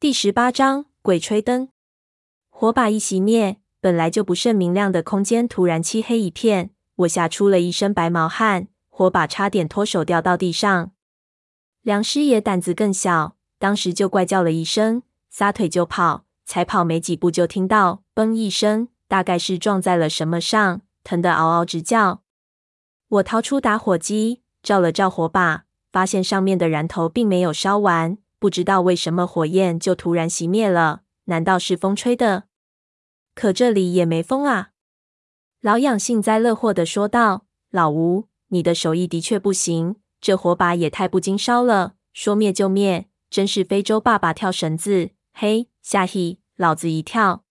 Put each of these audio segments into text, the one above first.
第十八章鬼吹灯。火把一熄灭，本来就不甚明亮的空间突然漆黑一片，我吓出了一身白毛汗，火把差点脱手掉到地上。梁师爷胆子更小，当时就怪叫了一声，撒腿就跑，才跑没几步就听到“嘣”一声，大概是撞在了什么上，疼得嗷嗷直叫。我掏出打火机，照了照火把，发现上面的燃头并没有烧完。不知道为什么火焰就突然熄灭了？难道是风吹的？可这里也没风啊！老痒幸灾乐祸的说道：“老吴，你的手艺的确不行，这火把也太不经烧了，说灭就灭，真是非洲爸爸跳绳子！嘿，吓嘿老子一跳！”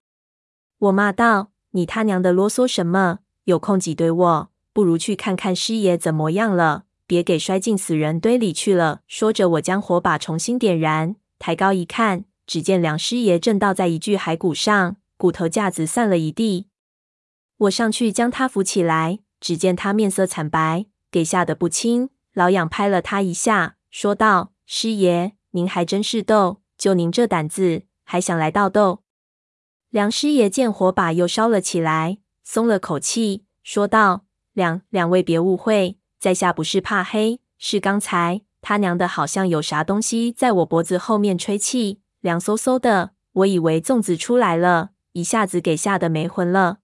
我骂道：“你他娘的啰嗦什么？有空挤兑我，不如去看看师爷怎么样了。”别给摔进死人堆里去了！说着，我将火把重新点燃，抬高一看，只见梁师爷正倒在一具骸骨上，骨头架子散了一地。我上去将他扶起来，只见他面色惨白，给吓得不轻。老痒拍了他一下，说道：“师爷，您还真是逗，就您这胆子，还想来盗斗？”梁师爷见火把又烧了起来，松了口气，说道：“两两位别误会。”在下不是怕黑，是刚才他娘的，好像有啥东西在我脖子后面吹气，凉飕飕的，我以为粽子出来了，一下子给吓得没魂了。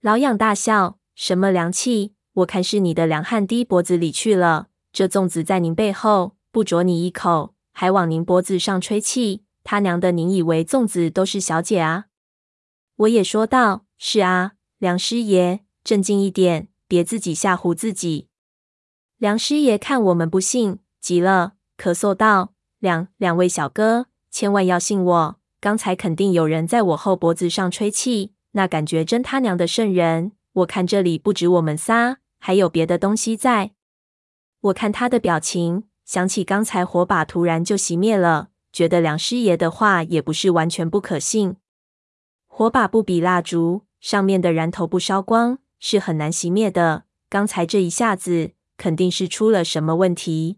老痒大笑：“什么凉气？我看是你的凉汗滴脖子里去了。这粽子在您背后，不啄你一口，还往您脖子上吹气，他娘的，您以为粽子都是小姐啊？”我也说道：“是啊，梁师爷，镇静一点，别自己吓唬自己。”梁师爷看我们不信，急了，咳嗽道：“两两位小哥，千万要信我，刚才肯定有人在我后脖子上吹气，那感觉真他娘的瘆人。我看这里不止我们仨，还有别的东西在。”我看他的表情，想起刚才火把突然就熄灭了，觉得梁师爷的话也不是完全不可信。火把不比蜡烛，上面的燃头不烧光，是很难熄灭的。刚才这一下子。肯定是出了什么问题，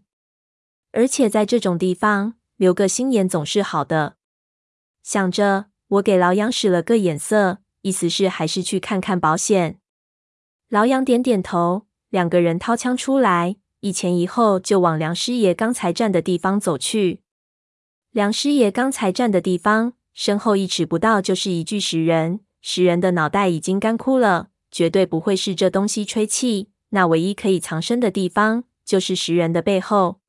而且在这种地方留个心眼总是好的。想着，我给老杨使了个眼色，意思是还是去看看保险。老杨点点头，两个人掏枪出来，一前一后就往梁师爷刚才站的地方走去。梁师爷刚才站的地方，身后一尺不到就是一具石人，石人的脑袋已经干枯了，绝对不会是这东西吹气。那唯一可以藏身的地方，就是石人的背后。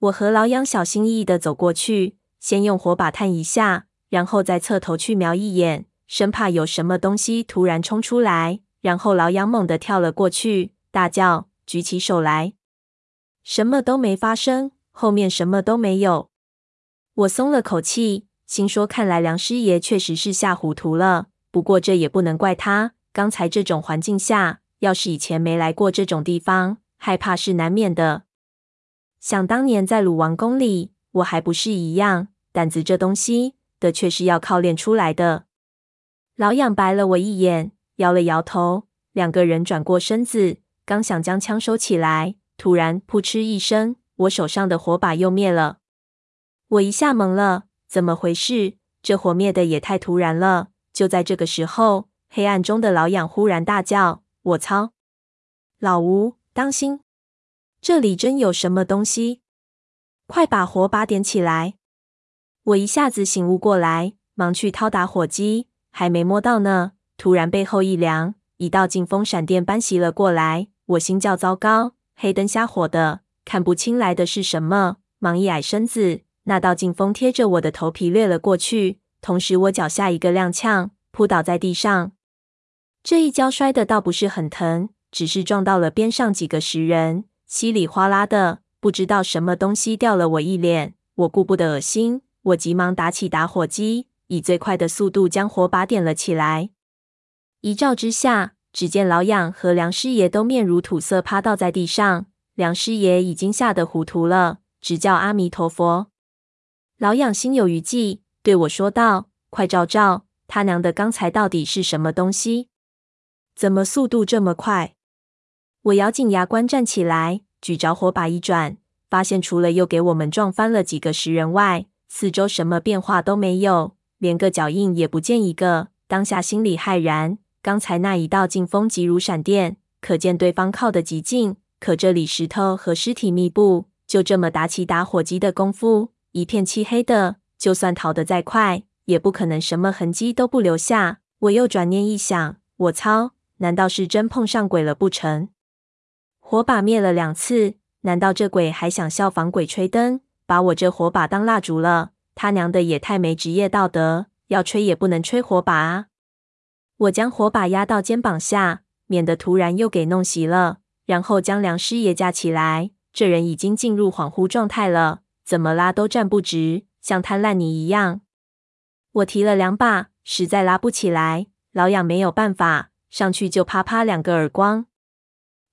我和老杨小心翼翼地走过去，先用火把探一下，然后再侧头去瞄一眼，生怕有什么东西突然冲出来。然后老杨猛地跳了过去，大叫：“举起手来！”什么都没发生，后面什么都没有。我松了口气，心说：看来梁师爷确实是吓糊涂了。不过这也不能怪他，刚才这种环境下。要是以前没来过这种地方，害怕是难免的。想当年在鲁王宫里，我还不是一样，胆子这东西的确是要靠练出来的。老痒白了我一眼，摇了摇头。两个人转过身子，刚想将枪收起来，突然扑哧一声，我手上的火把又灭了。我一下懵了，怎么回事？这火灭的也太突然了。就在这个时候，黑暗中的老痒忽然大叫。我操！老吴，当心！这里真有什么东西！快把火把点起来！我一下子醒悟过来，忙去掏打火机，还没摸到呢，突然背后一凉，一道劲风闪电般袭了过来。我心叫糟糕，黑灯瞎火的，看不清来的是什么，忙一矮身子，那道劲风贴着我的头皮掠了过去，同时我脚下一个踉跄，扑倒在地上。这一跤摔得倒不是很疼，只是撞到了边上几个石人，稀里哗啦的，不知道什么东西掉了我一脸。我顾不得恶心，我急忙打起打火机，以最快的速度将火把点了起来。一照之下，只见老痒和梁师爷都面如土色，趴倒在地上。梁师爷已经吓得糊涂了，直叫阿弥陀佛。老痒心有余悸，对我说道：“快照照，他娘的，刚才到底是什么东西？”怎么速度这么快？我咬紧牙关站起来，举着火把一转，发现除了又给我们撞翻了几个石人外，四周什么变化都没有，连个脚印也不见一个。当下心里骇然，刚才那一道劲风急如闪电，可见对方靠得极近，可这里石头和尸体密布，就这么打起打火机的功夫，一片漆黑的，就算逃得再快，也不可能什么痕迹都不留下。我又转念一想，我操，难道是真碰上鬼了不成？火把灭了两次，难道这鬼还想效仿鬼吹灯，把我这火把当蜡烛了？他娘的也太没职业道德，要吹也不能吹火把啊！我将火把压到肩膀下，免得突然又给弄熄了，然后将梁师爷架起来。这人已经进入恍惚状态了，怎么拉都站不直，像摊烂泥一样。我提了两把，实在拉不起来。老痒没有办法，上去就啪啪两个耳光。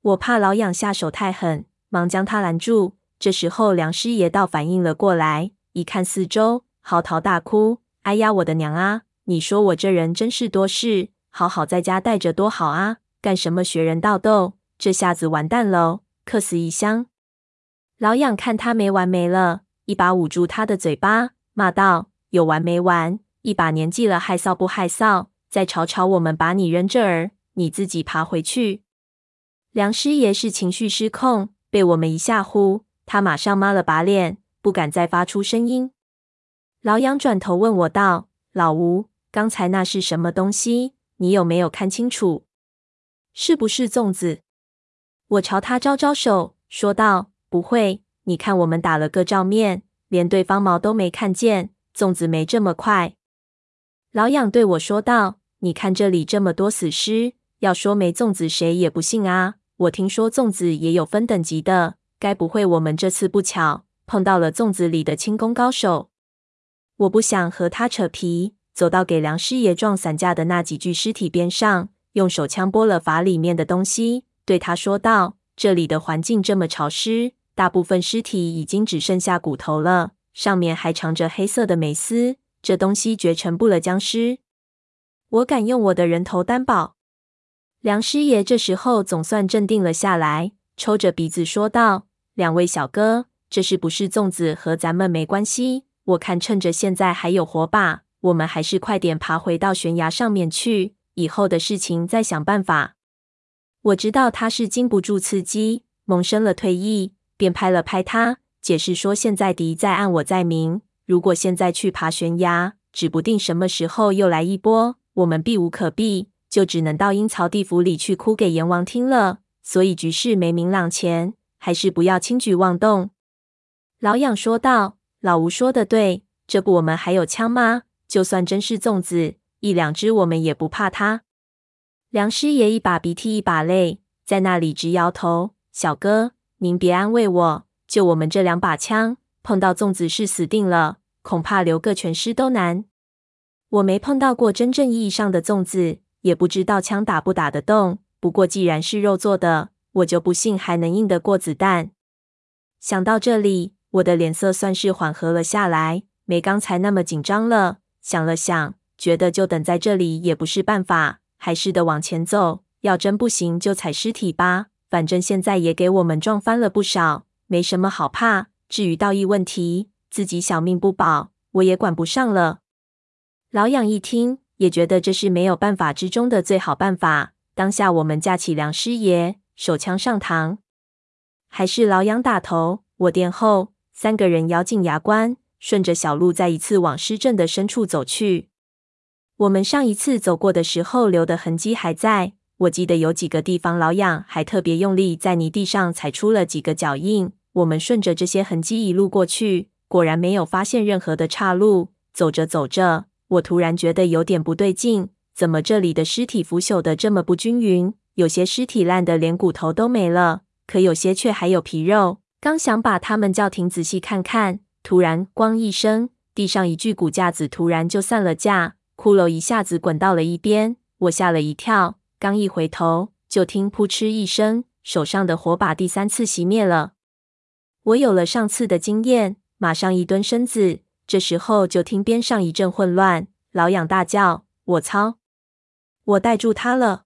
我怕老痒下手太狠，忙将他拦住。这时候梁师爷倒反应了过来，一看四周，嚎啕大哭：“哎呀，我的娘啊！你说我这人真是多事，好好在家待着多好啊！干什么学人盗斗？这下子完蛋喽，客死异乡！”老痒看他没完没了，一把捂住他的嘴巴，骂道：“有完没完？一把年纪了，害臊不害臊？再吵吵，我们把你扔这儿，你自己爬回去。”梁师爷是情绪失控，被我们一吓唬，他马上抹了把脸，不敢再发出声音。老杨转头问我道：“老吴，刚才那是什么东西？你有没有看清楚？是不是粽子？”我朝他招招手，说道：“不会，你看我们打了个照面，连对方毛都没看见，粽子没这么快。”老杨对我说道：“你看这里这么多死尸，要说没粽子，谁也不信啊。”我听说粽子也有分等级的，该不会我们这次不巧碰到了粽子里的轻功高手？我不想和他扯皮，走到给梁师爷撞散架的那几具尸体边上，用手枪拨了阀里面的东西，对他说道：“这里的环境这么潮湿，大部分尸体已经只剩下骨头了，上面还藏着黑色的霉丝，这东西绝尘不了僵尸。我敢用我的人头担保。”梁师爷这时候总算镇定了下来，抽着鼻子说道：“两位小哥，这是不是粽子和咱们没关系？我看趁着现在还有火把，我们还是快点爬回到悬崖上面去，以后的事情再想办法。”我知道他是经不住刺激，萌生了退意，便拍了拍他，解释说：“现在敌在暗，我在明，如果现在去爬悬崖，指不定什么时候又来一波，我们避无可避。”就只能到阴曹地府里去哭给阎王听了。所以局势没明朗前，还是不要轻举妄动。老痒说道：“老吴说的对，这不我们还有枪吗？就算真是粽子，一两只我们也不怕他。”梁师爷一把鼻涕一把泪，在那里直摇头：“小哥，您别安慰我，就我们这两把枪，碰到粽子是死定了，恐怕留个全尸都难。我没碰到过真正意义上的粽子。”也不知道枪打不打得动，不过既然是肉做的，我就不信还能硬得过子弹。想到这里，我的脸色算是缓和了下来，没刚才那么紧张了。想了想，觉得就等在这里也不是办法，还是得往前走。要真不行，就踩尸体吧，反正现在也给我们撞翻了不少，没什么好怕。至于道义问题，自己小命不保，我也管不上了。老痒一听。也觉得这是没有办法之中的最好办法。当下我们架起梁师爷，手枪上膛，还是老痒打头，我殿后，三个人咬紧牙关，顺着小路再一次往尸阵的深处走去。我们上一次走过的时候留的痕迹还在，我记得有几个地方老痒还特别用力在泥地上踩出了几个脚印。我们顺着这些痕迹一路过去，果然没有发现任何的岔路。走着走着。我突然觉得有点不对劲，怎么这里的尸体腐朽的这么不均匀？有些尸体烂得连骨头都没了，可有些却还有皮肉。刚想把他们叫停仔细看看，突然“咣”一声，地上一具骨架子突然就散了架，骷髅一下子滚到了一边。我吓了一跳，刚一回头，就听“扑哧”一声，手上的火把第三次熄灭了。我有了上次的经验，马上一蹲身子。这时候就听边上一阵混乱，老痒大叫：“我操！我逮住他了！”